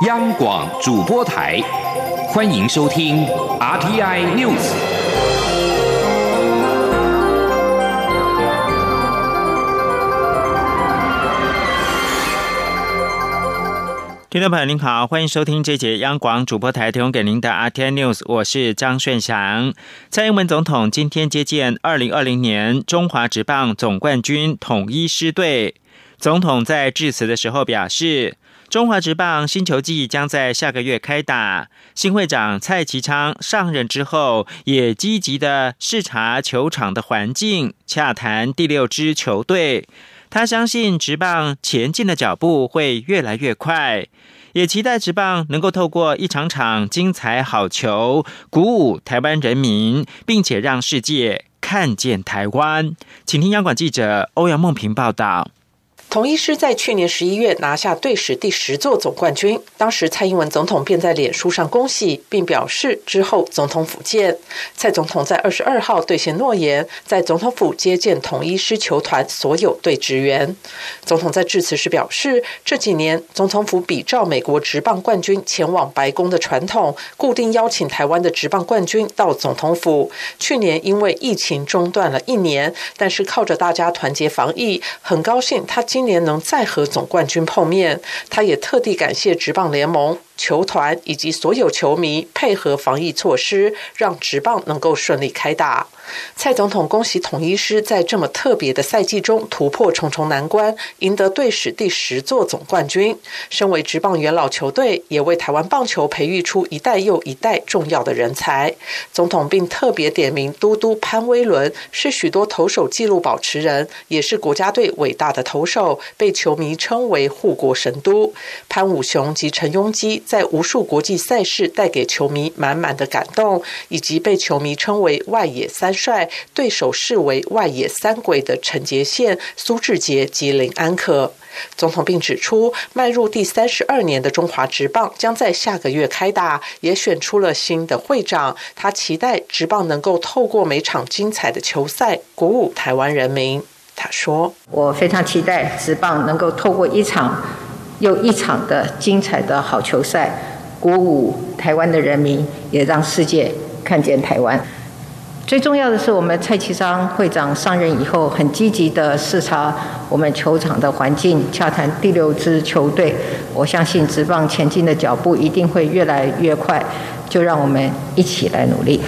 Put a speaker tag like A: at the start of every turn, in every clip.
A: 央广主播台，欢迎收听 RTI News。
B: 听众朋友您好，欢迎收听这节央广主播台提供给您的 RTI News，我是张顺祥。蔡英文总统今天接见二零二零年中华职棒总冠军统一狮队。总统在致辞的时候表示，中华职棒新球季将在下个月开打。新会长蔡其昌上任之后，也积极的视察球场的环境，洽谈第六支球队。他相信职棒前进的脚步会越来越快，也期待职棒能够透过一场场精彩好球，鼓舞台湾人民，并且让世界看见台湾。请听央广记者欧阳梦平报道。
C: 统一师在去年十一月拿下队史第十座总冠军，当时蔡英文总统便在脸书上恭喜，并表示之后总统府见。蔡总统在二十二号兑现诺言，在总统府接见统一师球团所有队职员。总统在致辞时表示，这几年总统府比照美国职棒冠军前往白宫的传统，固定邀请台湾的职棒冠军到总统府。去年因为疫情中断了一年，但是靠着大家团结防疫，很高兴他今。今年能再和总冠军碰面，他也特地感谢职棒联盟。球团以及所有球迷配合防疫措施，让职棒能够顺利开打。蔡总统恭喜统一师在这么特别的赛季中突破重重难关，赢得队史第十座总冠军。身为职棒元老球队，也为台湾棒球培育出一代又一代重要的人才。总统并特别点名嘟嘟潘威伦，是许多投手纪录保持人，也是国家队伟大的投手，被球迷称为护国神都。潘武雄及陈庸基。在无数国际赛事带给球迷满满的感动，以及被球迷称为“外野三帅”、对手视为“外野三鬼”的陈杰宪、苏志杰及林安可。总统并指出，迈入第三十二年的中华职棒将在下个月开打，也选出了新的会长。他期待职棒能够透过每场精彩的球赛，鼓舞台湾人民。他说：“
D: 我非常期待职棒能够透过一场。”又一场的精彩的好球赛，鼓舞台湾的人民，也让世界看见台湾。最重要的是，我们蔡其昌会长上任以后，很积极的视察我们球场的环境，洽谈第六支球队。我相信职棒前进的脚步一定会越来越快，就让我们一起来努力。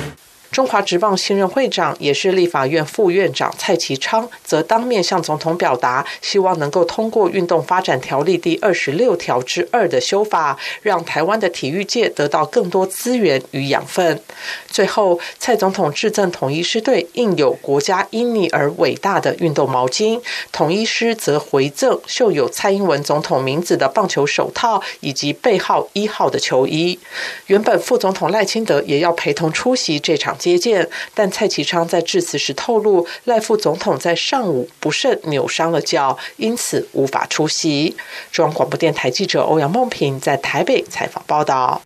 C: 中华职棒新任会长也是立法院副院长蔡其昌，则当面向总统表达，希望能够通过《运动发展条例》第二十六条之二的修法，让台湾的体育界得到更多资源与养分。最后，蔡总统致赠统一师队印有国家因你而伟大的运动毛巾，统一师则回赠绣有蔡英文总统名字的棒球手套以及背号一号的球衣。原本副总统赖清德也要陪同出席这场。接见，但蔡其昌在致辞时透露，赖副总统在上午不慎扭伤了脚，因此无法出席。中央广播电台记者欧阳梦平在台北采访报道。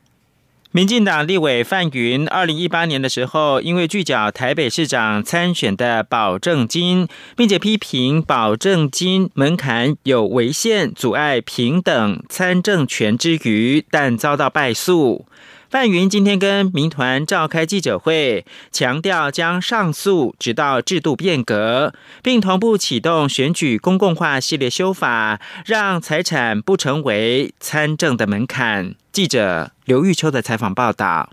B: 民进党立委范云，二零一八年的时候，因为拒缴台北市长参选的保证金，并且批评保证金门槛有违宪、阻碍平等参政权之余，但遭到败诉。范云今天跟民团召开记者会，强调将上诉直到制度变革，并同步启动选举公共化系列修法，让财产不成为参政的门槛。记者刘玉秋的采访报道。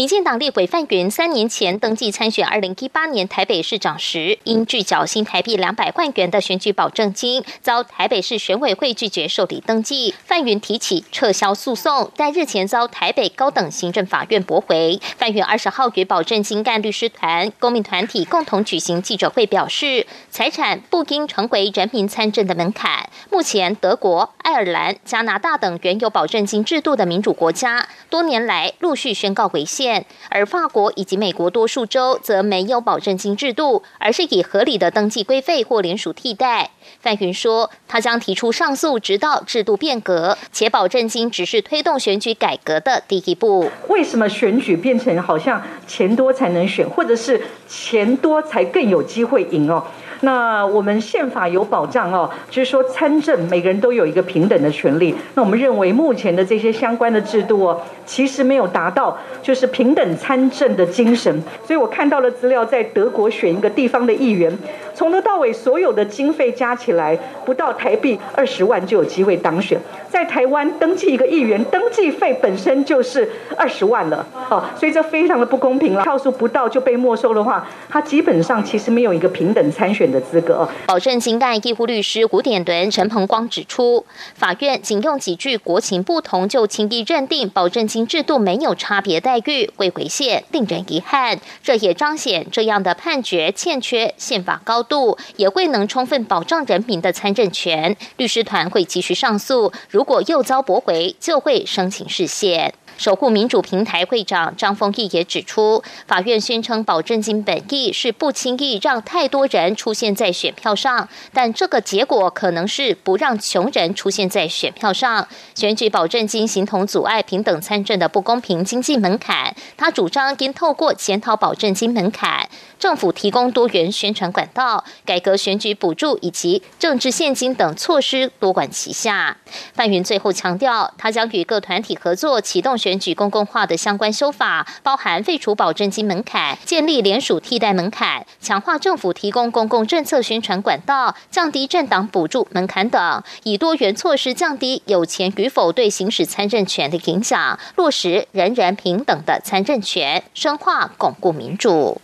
E: 民进党立委范云三年前登记参选二零一八年台北市长时，因拒缴新台币两百万元的选举保证金，遭台北市选委会拒绝受理登记。范云提起撤销诉讼，但日前遭台北高等行政法院驳回。范云二十号与保证金干律师团、公民团体共同举行记者会，表示财产不应成为人民参政的门槛。目前，德国、爱尔兰、加拿大等原有保证金制度的民主国家，多年来陆续宣告违宪。而法国以及美国多数州则没有保证金制度，而是以合理的登记规费或联署替代。范云说，他将提出上诉，直到制度变革，且保证金只是推动选举改革的第一步。
F: 为什么选举变成好像钱多才能选，或者是钱多才更有机会赢哦？那我们宪法有保障哦，就是说参政每个人都有一个平等的权利。那我们认为目前的这些相关的制度哦，其实没有达到就是平等参政的精神。所以我看到了资料，在德国选一个地方的议员，从头到尾所有的经费加起来不到台币二十万就有机会当选。在台湾登记一个议员，登记费本身就是二十万了哦，所以这非常的不公平了。票数不到就被没收的话，他基本上其实没有一个平等参选的资格。
E: 保证金案义护律师古典伦陈鹏光指出，法院仅用几句国情不同就轻易认定保证金制度没有差别待遇，会回现，令人遗憾。这也彰显这样的判决欠缺宪法高度，也未能充分保障人民的参政权。律师团会继续上诉。如果又遭驳回，就会申请释宪。守护民主平台会长张丰毅也指出，法院宣称保证金本意是不轻易让太多人出现在选票上，但这个结果可能是不让穷人出现在选票上。选举保证金形同阻碍平等参政的不公平经济门槛。他主张应透过检讨保证金门槛，政府提供多元宣传管道，改革选举补助以及政治现金等措施多管齐下。范云最后强调，他将与各团体合作，启动选。选举公共化的相关修法，包含废除保证金门槛、建立联署替代门槛、强化政府提供公共政策宣传管道、降低政党补助门槛等，以多元措施降低有钱与否对行使参政权的影响，落实人人平等的参政权，深化巩固民主。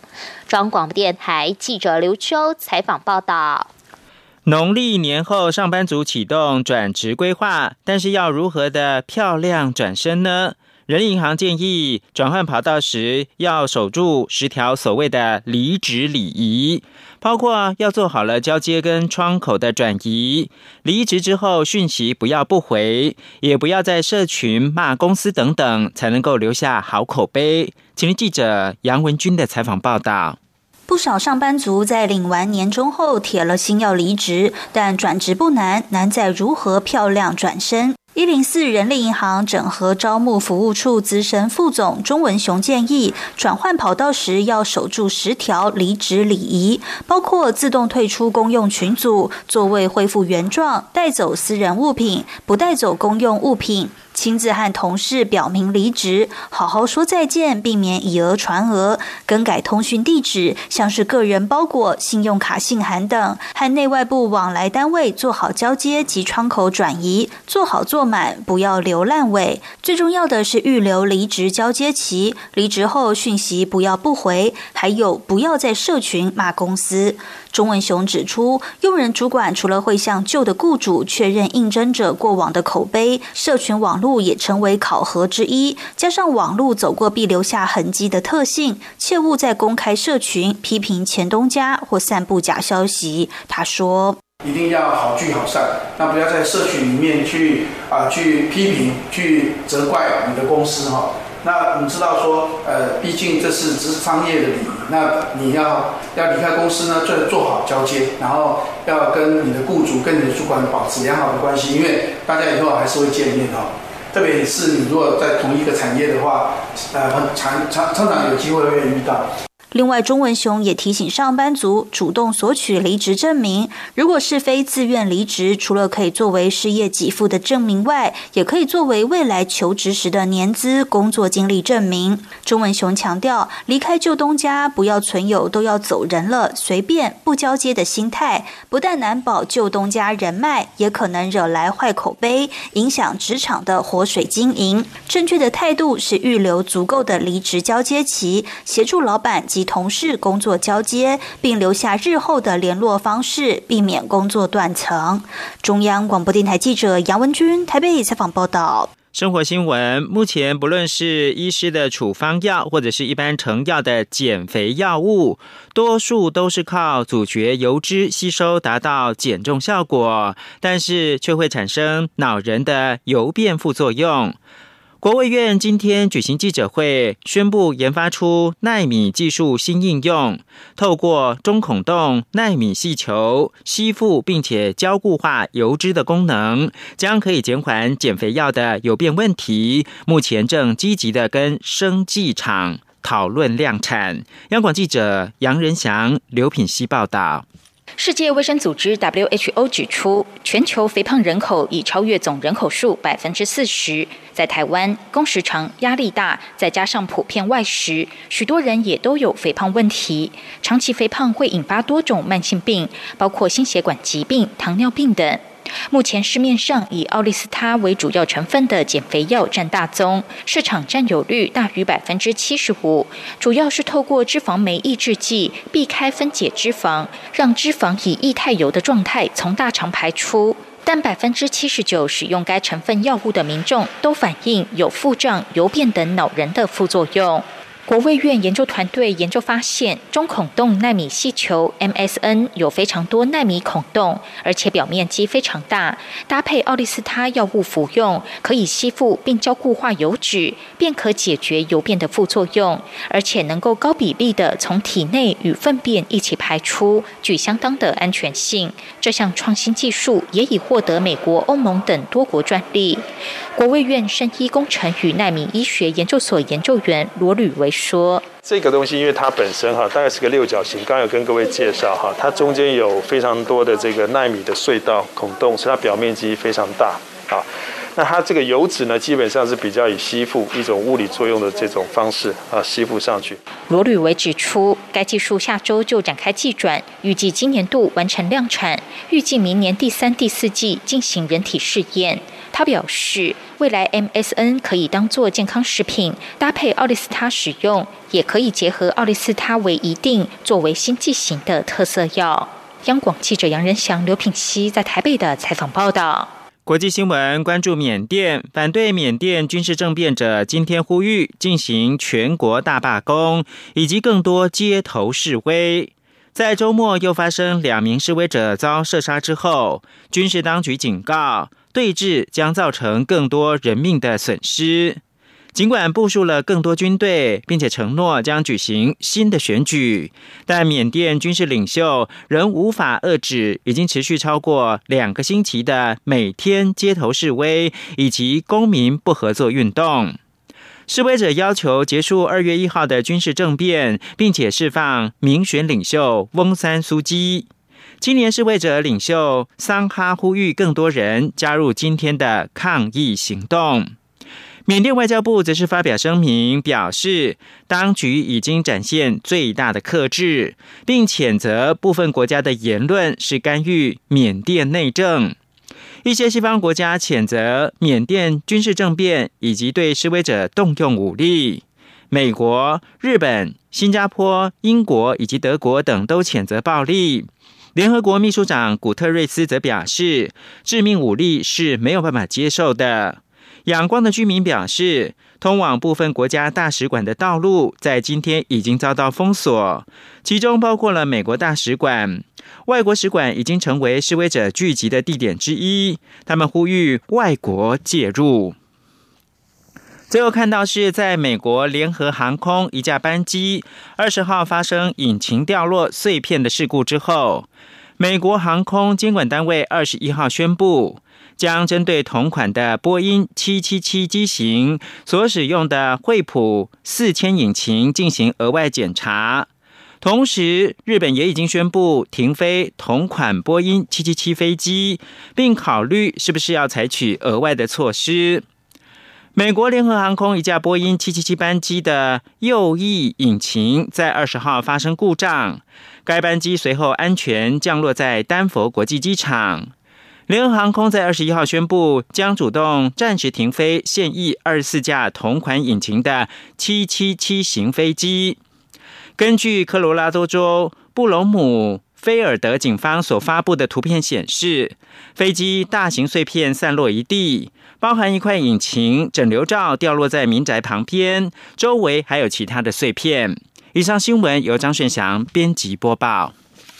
E: 中广播电台记者刘秋采访报道。
B: 农历年后，上班族启动转职规划，但是要如何的漂亮转身呢？人银行建议转换跑道时要守住十条所谓的离职礼仪，包括要做好了交接跟窗口的转移，离职之后讯息不要不回，也不要在社群骂公司等等，才能够留下好口碑。请听记者杨文军的采访报道。
G: 不少上班族在领完年终后铁了心要离职，但转职不难，难在如何漂亮转身。一零四人力银行整合招募服务处资深副总钟文雄建议，转换跑道时要守住十条离职礼仪，包括自动退出公用群组、座位恢复原状、带走私人物品、不带走公用物品。亲自和同事表明离职，好好说再见，避免以讹传讹；更改通讯地址，像是个人包裹、信用卡信函等，和内外部往来单位做好交接及窗口转移，做好做满，不要留烂尾。最重要的是预留离职交接期，离职后讯息不要不回，还有不要在社群骂公司。钟文雄指出，用人主管除了会向旧的雇主确认应征者过往的口碑，社群网络也成为考核之一。加上网络走过必留下痕迹的特性，切勿在公开社群批评前东家或散布假消息。他说：“
H: 一定要好聚好散，那不要在社群里面去啊去批评、去责怪你的公司哈。”那我们知道说，呃，毕竟这是只是商业的礼仪。那你要要离开公司呢，做做好交接，然后要跟你的雇主、跟你的主管保持良好的关系，因为大家以后还是会见面哈。特别是你如果在同一个产业的话，呃，常常常常有机会会遇到。
G: 另外，钟文雄也提醒上班族主动索取离职证明。如果是非自愿离职，除了可以作为失业给付的证明外，也可以作为未来求职时的年资、工作经历证明。钟文雄强调，离开旧东家不要存有都要走人了，随便不交接的心态，不但难保旧东家人脉，也可能惹来坏口碑，影响职场的活水经营。正确的态度是预留足够的离职交接期，协助老板。及同事工作交接，并留下日后的联络方式，避免工作断层。中央广播电台记者杨文君台北采访报道。
B: 生活新闻：目前不论是医师的处方药，或者是一般成药的减肥药物，多数都是靠阻绝油脂吸收达到减重效果，但是却会产生恼人的油变副作用。国卫院今天举行记者会，宣布研发出纳米技术新应用，透过中孔洞纳米细球吸附并且胶固化油脂的功能，将可以减缓减肥药的有变问题。目前正积极的跟生技厂讨论量产。央广记者杨仁祥、刘品希报道。
I: 世界卫生组织 （WHO） 指出，全球肥胖人口已超越总人口数百分之四十。在台湾，工时长、压力大，再加上普遍外食，许多人也都有肥胖问题。长期肥胖会引发多种慢性病，包括心血管疾病、糖尿病等。目前市面上以奥利司他为主要成分的减肥药占大宗，市场占有率大于百分之七十五。主要是透过脂肪酶抑制剂避开分解脂肪，让脂肪以液态油的状态从大肠排出。但百分之七十九使用该成分药物的民众都反映有腹胀、油便等恼人的副作用。国卫院研究团队研究发现，中孔洞纳米细球 MSN 有非常多纳米孔洞，而且表面积非常大。搭配奥利司他药物服用，可以吸附并胶固化油脂，便可解决油便的副作用，而且能够高比例的从体内与粪便一起排出，具相当的安全性。这项创新技术也已获得美国、欧盟等多国专利。国卫院生医工程与纳米医学研究所研究员罗吕维说：“
J: 这个东西因为它本身哈，大概是个六角形，刚刚有跟各位介绍哈，它中间有非常多的这个纳米的隧道孔洞，所以它表面积非常大啊。那它这个油脂呢，基本上是比较以吸附一种物理作用的这种方式啊吸附上去。”
I: 罗吕维指出，该技术下周就展开计转，预计今年度完成量产，预计明年第三、第四季进行人体试验。他表示，未来 MSN 可以当做健康食品搭配奥利司他使用，也可以结合奥利司他为一定作为新剂型的特色药。央广记者杨仁祥、刘品熙在台北的采访报道。
B: 国际新闻关注缅甸，反对缅甸军事政变者今天呼吁进行全国大罢工，以及更多街头示威。在周末又发生两名示威者遭射杀之后，军事当局警告。对峙将造成更多人命的损失。尽管部署了更多军队，并且承诺将举行新的选举，但缅甸军事领袖仍无法遏制已经持续超过两个星期的每天街头示威以及公民不合作运动。示威者要求结束二月一号的军事政变，并且释放民选领袖翁三苏基。今年示威者领袖桑哈呼吁更多人加入今天的抗议行动。缅甸外交部则是发表声明，表示当局已经展现最大的克制，并谴责部分国家的言论是干预缅甸内政。一些西方国家谴责缅甸军事政变以及对示威者动用武力。美国、日本、新加坡、英国以及德国等都谴责暴力。联合国秘书长古特瑞斯则表示，致命武力是没有办法接受的。仰光的居民表示，通往部分国家大使馆的道路在今天已经遭到封锁，其中包括了美国大使馆。外国使馆已经成为示威者聚集的地点之一。他们呼吁外国介入。最后看到是在美国联合航空一架班机二十号发生引擎掉落碎片的事故之后。美国航空监管单位二十一号宣布，将针对同款的波音七七七机型所使用的惠普四千引擎进行额外检查。同时，日本也已经宣布停飞同款波音七七七飞机，并考虑是不是要采取额外的措施。美国联合航空一架波音七七七班机的右翼引擎在二十号发生故障。该班机随后安全降落在丹佛国际机场。联合航空在二十一号宣布，将主动暂时停飞现役二十四架同款引擎的七七七型飞机。根据科罗拉多州布隆姆菲尔德警方所发布的图片显示，飞机大型碎片散落一地，包含一块引擎整流罩掉落在民宅旁边，周围还有其他的碎片。以上新闻由张顺祥编辑播报。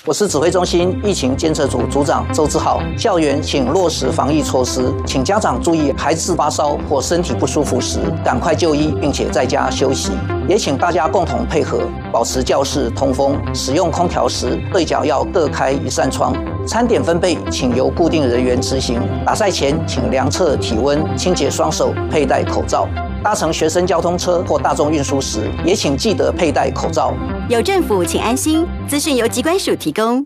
K: 我是指挥中心疫情监测组组长周志豪。校园请落实防疫措施，请家长注意，孩子发烧或身体不舒服时，赶快就医，并且在家休息。也请大家共同配合，保持教室通风。使用空调时，对角要各开一扇窗。餐点分配，请由固定人员执行。打赛前，请量测体温，清洁双手，佩戴口罩。搭乘学生交通车或大众运输时，也请记得佩戴口罩。
L: 有政府，请安心。资讯由机关署提供。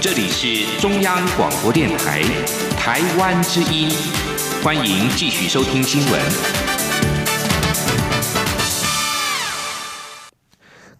A: 这里是中央广播电台台湾之音，欢迎继续收听新闻。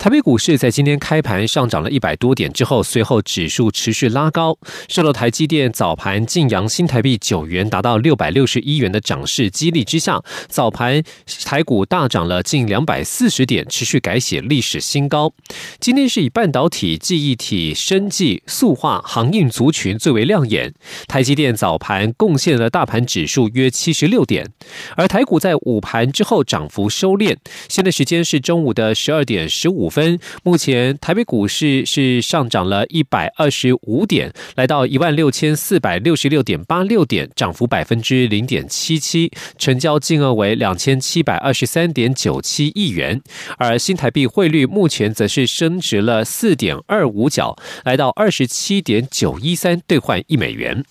M: 台北股市在今天开盘上涨了一百多点之后，随后指数持续拉高，受到台积电早盘晋阳新台币九元达到六百六十一元的涨势激励之下，早盘台股大涨了近两百四十点，持续改写历史新高。今天是以半导体、记忆体、生技、塑化、航运族群最为亮眼，台积电早盘贡献了大盘指数约七十六点，而台股在午盘之后涨幅收敛。现在时间是中午的十二点十五。分，目前台北股市是上涨了一百二十五点，来到一万六千四百六十六点八六点，涨幅百分之零点七七，成交金额为两千七百二十三点九七亿元。而新台币汇率目前则是升值了四点二五角，来到二十七点九一三兑换一美元。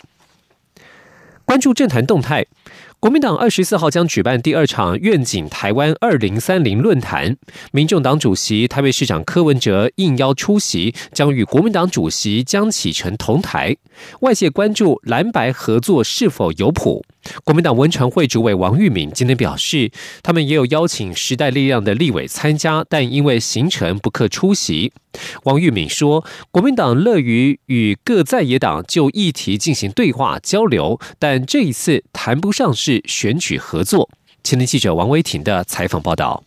M: 关注政坛动态。国民党二十四号将举办第二场愿景台湾二零三零论坛，民众党主席台北市长柯文哲应邀出席，将与国民党主席江启臣同台。外界关注蓝白合作是否有谱。国民党文传会主委王玉敏今天表示，他们也有邀请时代力量的立委参加，但因为行程不可出席。王玉敏说，国民党乐于与各在野党就议题进行对话交流，但这一次谈不上是选举合作。前天记者王维婷的采访报道。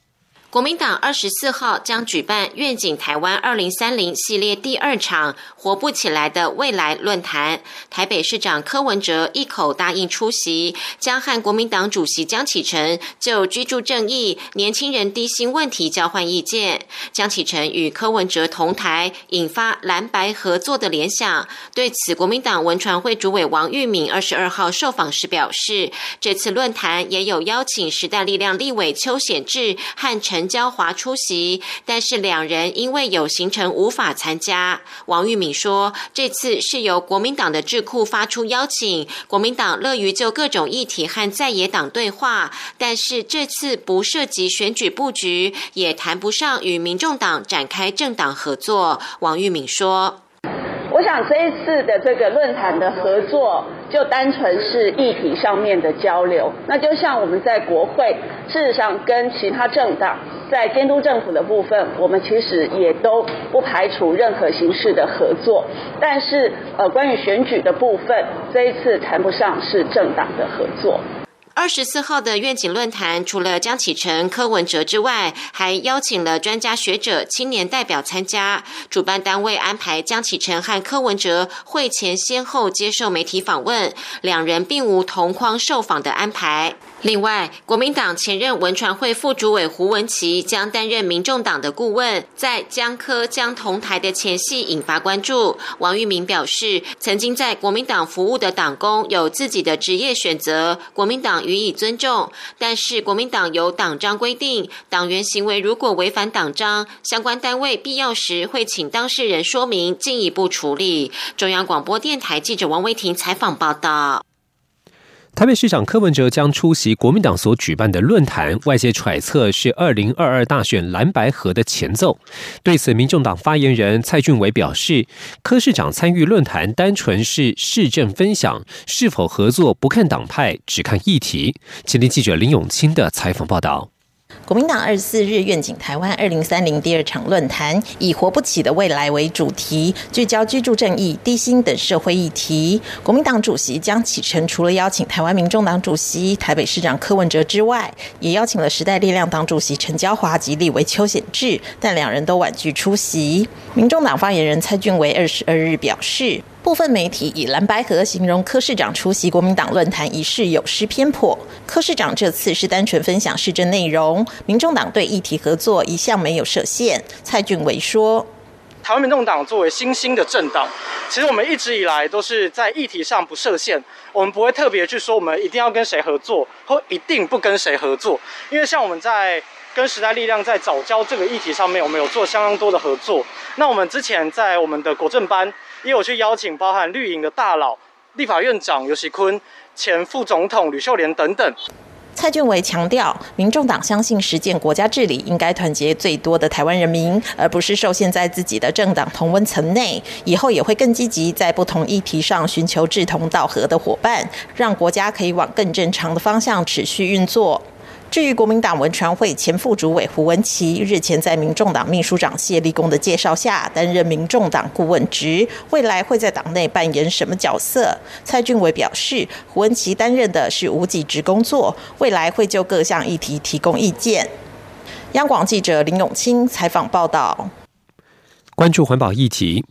N: 国民党二十四号将举办“愿景台湾二零三零”系列第二场“活不起来的未来”论坛。台北市长柯文哲一口答应出席，将和国民党主席江启臣就居住正义、年轻人低薪问题交换意见。江启臣与柯文哲同台，引发蓝白合作的联想。对此，国民党文传会主委王玉敏二十二号受访时表示，这次论坛也有邀请时代力量立委邱显智和陈。焦华出席，但是两人因为有行程无法参加。王玉敏说，这次是由国民党的智库发出邀请，国民党乐于就各种议题和在野党对话，但是这次不涉及选举布局，也谈不上与民众党展开政党合作。王玉敏说。
O: 我想这一次的这个论坛的合作，就单纯是议题上面的交流。那就像我们在国会，事实上跟其他政党在监督政府的部分，我们其实也都不排除任何形式的合作。但是，呃，关于选举的部分，这一次谈不上是政党的合作。
N: 二十四号的愿景论坛，除了江启臣、柯文哲之外，还邀请了专家学者、青年代表参加。主办单位安排江启臣和柯文哲会前先后接受媒体访问，两人并无同框受访的安排。另外，国民党前任文传会副主委胡文琪将担任民众党的顾问，在江科江同台的前戏引发关注。王玉明表示，曾经在国民党服务的党工有自己的职业选择，国民党予以尊重。但是，国民党有党章规定，党员行为如果违反党章，相关单位必要时会请当事人说明，进一步处理。中央广播电台记者王威婷采访报道。
M: 台北市长柯文哲将出席国民党所举办的论坛，外界揣测是二零二二大选蓝白合的前奏。对此，民众党发言人蔡俊伟表示，柯市长参与论坛单纯是市政分享，是否合作不看党派，只看议题。前天记者林永清的采访报道。
P: 国民党二十四日愿景台湾二零三零第二场论坛，以“活不起的未来”为主题，聚焦居住正义、低薪等社会议题。国民党主席江启臣除了邀请台湾民众党主席、台北市长柯文哲之外，也邀请了时代力量党主席陈椒华及立委邱显智，但两人都婉拒出席。民众党发言人蔡俊维二十二日表示。部分媒体以蓝白河形容柯市长出席国民党论坛仪式有失偏颇。柯市长这次是单纯分享市政内容，民众党对议题合作一向没有设限。蔡俊伟说：“
Q: 台湾民众党作为新兴的政党，其实我们一直以来都是在议题上不设限，我们不会特别去说我们一定要跟谁合作，或一定不跟谁合作。因为像我们在跟时代力量在早教这个议题上面，我们有做相当多的合作。那我们之前在我们的国政班。”也有去邀请包含绿营的大佬、立法院长尤喜坤、前副总统吕秀莲等等。
P: 蔡俊伟强调，民众党相信实践国家治理应该团结最多的台湾人民，而不是受限在自己的政党同温层内。以后也会更积极在不同议题上寻求志同道合的伙伴，让国家可以往更正常的方向持续运作。至于国民党文传会前副主委胡文琪，日前在民众党秘书长谢立功的介绍下，担任民众党顾问职，未来会在党内扮演什么角色？蔡俊伟表示，胡文琪担任的是无给职工作，未来会就各项议题提供意见。央广记者林永清采访报道，
M: 关注环保议题。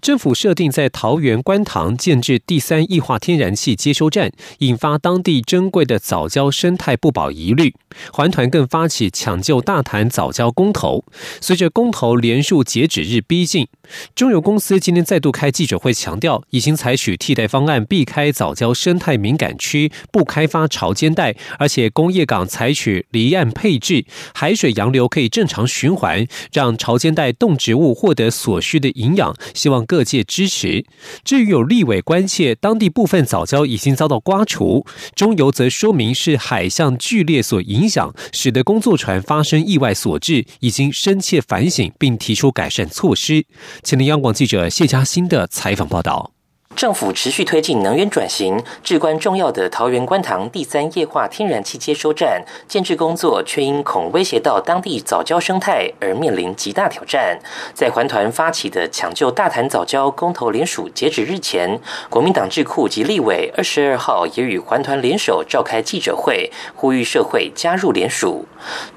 M: 政府设定在桃园观塘建置第三液化天然气接收站，引发当地珍贵的早教生态不保疑虑。环团更发起抢救大潭早教公投。随着公投连数截止日逼近，中油公司今天再度开记者会，强调已经采取替代方案，避开早教生态敏感区，不开发潮间带，而且工业港采取离岸配置，海水洋流可以正常循环，让潮间带动植物获得所需的营养。希望各界支持。至于有立委关切当地部分早礁已经遭到刮除，中游则说明是海象剧烈所影响，使得工作船发生意外所致，已经深切反省并提出改善措施。前天央广记者谢佳欣的采访报道。
R: 政府持续推进能源转型，至关重要的桃园观塘第三液化天然气接收站建制工作，却因恐威胁到当地早交生态而面临极大挑战。在环团发起的抢救大潭早交公投联署截止日前，国民党智库及立委二十二号也与环团联手召开记者会，呼吁社会加入联署。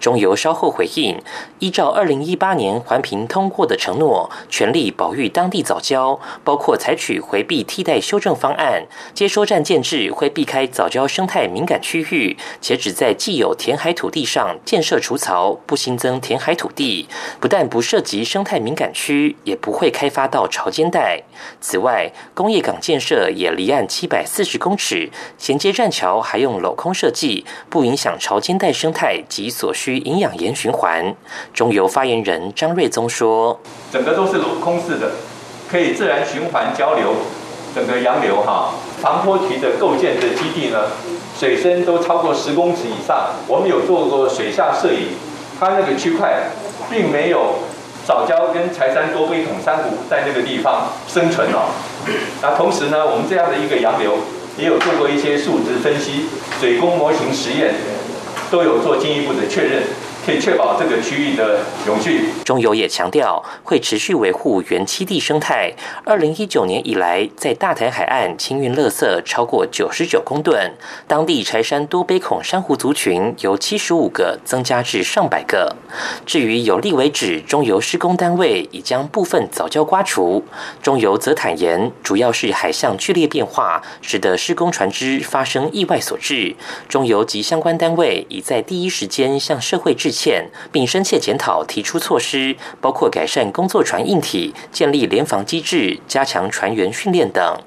R: 中油稍后回应，依照二零一八年环评通过的承诺，全力保育当地早交，包括采取回避。替代修正方案，接收站建制会避开早教生态敏感区域，且只在既有填海土地上建设除槽，不新增填海土地。不但不涉及生态敏感区，也不会开发到潮间带。此外，工业港建设也离岸七百四十公尺，衔接栈桥还用镂空设计，不影响潮间带生态及所需营养盐循环。中油发言人张瑞宗说：“
S: 整个都是镂空式的，可以自然循环交流。”整个洋流哈，长坡渠的构建的基地呢，水深都超过十公尺以上。我们有做过水下摄影，它那个区块并没有藻礁跟柴山多杯孔珊瑚在那个地方生存哦。那同时呢，我们这样的一个洋流也有做过一些数值分析，水工模型实验都有做进一步的确认。可以确保这个区域的永续。
R: 中油也强调会持续维护原栖地生态。二零一九年以来，在大台海岸清运垃圾超过九十九公吨，当地柴山多杯孔珊瑚族群由七十五个增加至上百个。至于有立为止中油施工单位已将部分早教刮除，中油则坦言，主要是海象剧烈变化，使得施工船只发生意外所致。中油及相关单位已在第一时间向社会致。歉，并深切检讨，提出措施，包括改善工作船硬体、建立联防机制、加强船员训练等。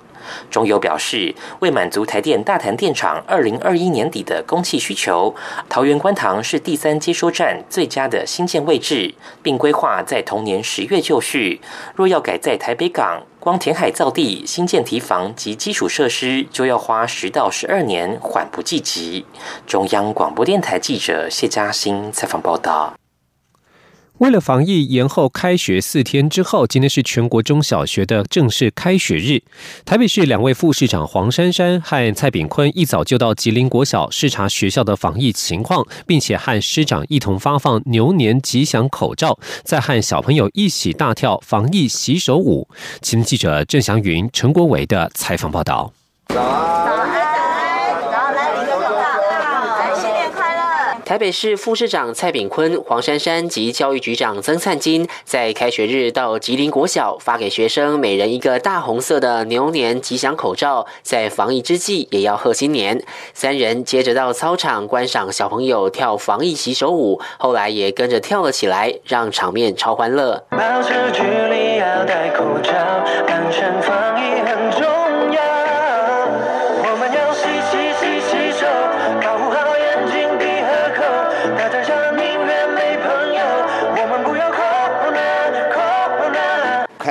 R: 中油表示，为满足台电大潭电厂二零二一年底的供气需求，桃园观塘是第三接收站最佳的新建位置，并规划在同年十月就绪。若要改在台北港，光填海造地、新建堤防及基础设施，就要花十到十二年，缓不济急。中央广播电台记者谢嘉欣采访报道。
M: 为了防疫，延后开学四天之后，今天是全国中小学的正式开学日。台北市两位副市长黄珊珊和蔡炳坤一早就到吉林国小视察学校的防疫情况，并且和师长一同发放牛年吉祥口罩，再和小朋友一起大跳防疫洗手舞。请记者郑祥云、陈国伟的采访报道。
T: 台北市副市长蔡炳坤、黄珊珊及教育局长曾灿金在开学日到吉林国小发给学生每人一个大红色的牛年吉祥口罩，在防疫之际也要贺新年。三人接着到操场观赏小朋友跳防疫洗手舞，后来也跟着跳了起来，让场面超欢乐。保持距离，要戴口罩，安全防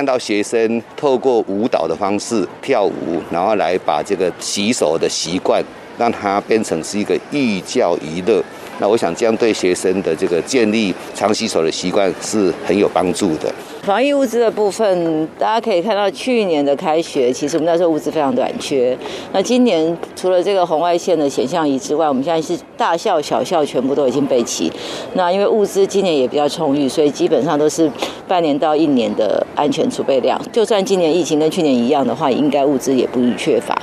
U: 看到学生透过舞蹈的方式跳舞，然后来把这个洗手的习惯，让它变成是一个寓教于乐。那我想这样对学生的这个建立常洗手的习惯是很有帮助的。
V: 防疫物资的部分，大家可以看到，去年的开学其实我们那时候物资非常短缺。那今年除了这个红外线的显像仪之外，我们现在是大校小校全部都已经备齐。那因为物资今年也比较充裕，所以基本上都是半年到一年的安全储备量。就算今年疫情跟去年一样的话，应该物资也不缺乏。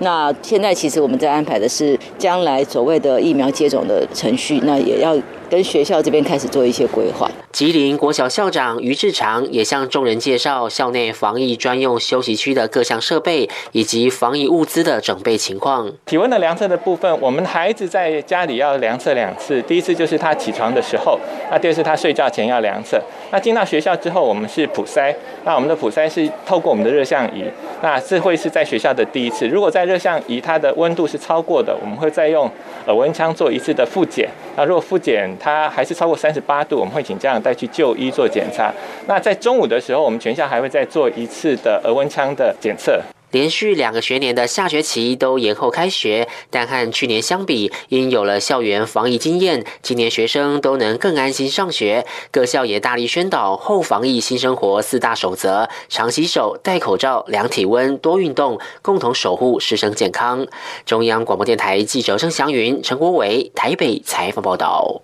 V: 那现在其实我们在安排的是将来所谓的疫苗接种的程序，那也要。跟学校这边开始做一些规划。
T: 吉林国小校长于志长也向众人介绍校内防疫专用休息区的各项设备以及防疫物资的准备情况。
W: 体温的量测的部分，我们孩子在家里要量测两次，第一次就是他起床的时候，那第二次他睡觉前要量测。那进到学校之后，我们是普筛，那我们的普筛是透过我们的热像仪，那这会是在学校的第一次。如果在热像仪它的温度是超过的，我们会再用耳温枪做一次的复检。那如果复检它还是超过三十八度，我们会请家长带去就医做检查。那在中午的时候，我们全校还会再做一次的耳温枪的检测。
T: 连续两个学年的下学期都延后开学，但和去年相比，因有了校园防疫经验，今年学生都能更安心上学。各校也大力宣导后防疫新生活四大守则：常洗手、戴口罩、量体温、多运动，共同守护师生健康。中央广播电台记者郑祥云、陈国伟台北采访报道。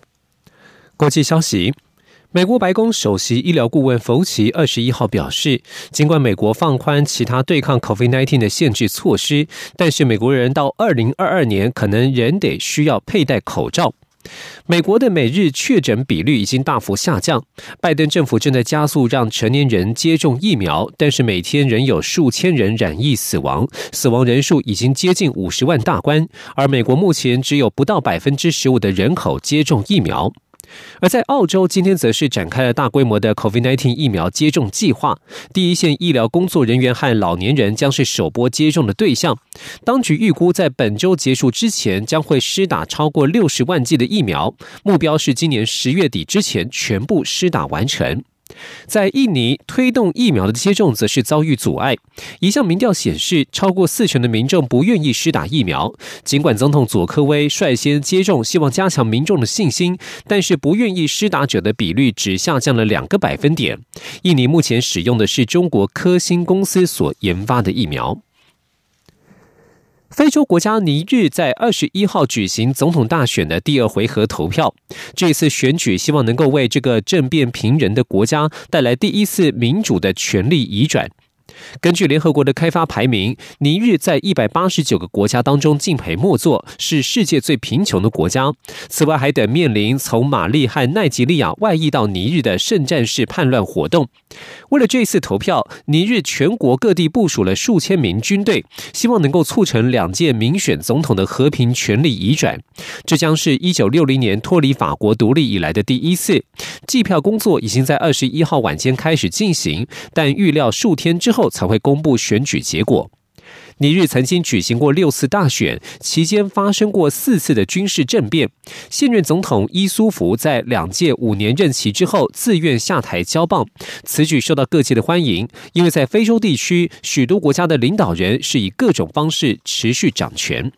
M: 国际消息。美国白宫首席医疗顾问福奇二十一号表示，尽管美国放宽其他对抗 COVID-19 的限制措施，但是美国人到二零二二年可能仍得需要佩戴口罩。美国的每日确诊比率已经大幅下降，拜登政府正在加速让成年人接种疫苗，但是每天仍有数千人染疫死亡，死亡人数已经接近五十万大关，而美国目前只有不到百分之十五的人口接种疫苗。而在澳洲，今天则是展开了大规模的 COVID-19 疫苗接种计划。第一线医疗工作人员和老年人将是首波接种的对象。当局预估，在本周结束之前，将会施打超过六十万剂的疫苗，目标是今年十月底之前全部施打完成。在印尼推动疫苗的接种则是遭遇阻碍。一项民调显示，超过四成的民众不愿意施打疫苗。尽管总统佐科威率先接种，希望加强民众的信心，但是不愿意施打者的比率只下降了两个百分点。印尼目前使用的是中国科兴公司所研发的疫苗。非洲国家尼日在二十一号举行总统大选的第二回合投票。这次选举希望能够为这个政变平人的国家带来第一次民主的权力移转。根据联合国的开发排名，尼日在一百八十九个国家当中敬陪末座，是世界最贫穷的国家。此外，还得面临从马利和奈及利亚外溢到尼日的圣战式叛乱活动。为了这次投票，尼日全国各地部署了数千名军队，希望能够促成两届民选总统的和平权力移转。这将是一九六零年脱离法国独立以来的第一次。计票工作已经在二十一号晚间开始进行，但预料数天之后才会公布选举结果。尼日曾经举行过六次大选，期间发生过四次的军事政变。现任总统伊苏福在两届五年任期之后自愿下台交棒，此举受到各界的欢迎，因为在非洲地区，许多国家的领导人是以各种方式持续掌权。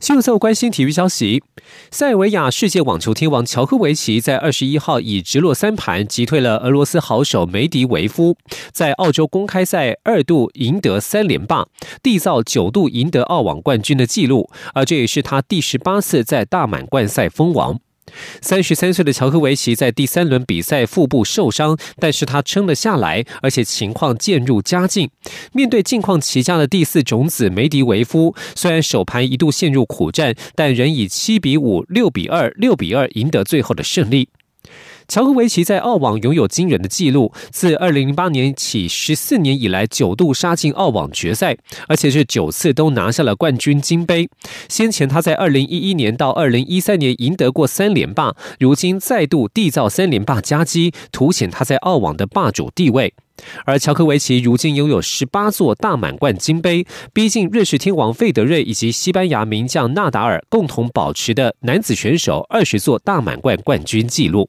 M: 新闻最后关心体育消息，塞尔维亚世界网球天王乔科维奇在二十一号以直落三盘击退了俄罗斯好手梅迪维夫，在澳洲公开赛二度赢得三连霸，缔造九度赢得澳网冠军的纪录，而这也是他第十八次在大满贯赛封王。三十三岁的乔科维奇在第三轮比赛腹部受伤，但是他撑了下来，而且情况渐入佳境。面对近况奇佳的第四种子梅迪维夫，虽然首盘一度陷入苦战，但仍以七比五、六比二、六比二赢得最后的胜利。乔科维奇在澳网拥有惊人的纪录，自2008年起十四年以来九度杀进澳网决赛，而且是九次都拿下了冠军金杯。先前他在2011年到2013年赢得过三连霸，如今再度缔造三连霸佳绩，凸显他在澳网的霸主地位。而乔科维奇如今拥有十八座大满贯金杯，逼近瑞士天王费德瑞以及西班牙名将纳达尔共同保持的男子选手二十座大满贯冠军纪录。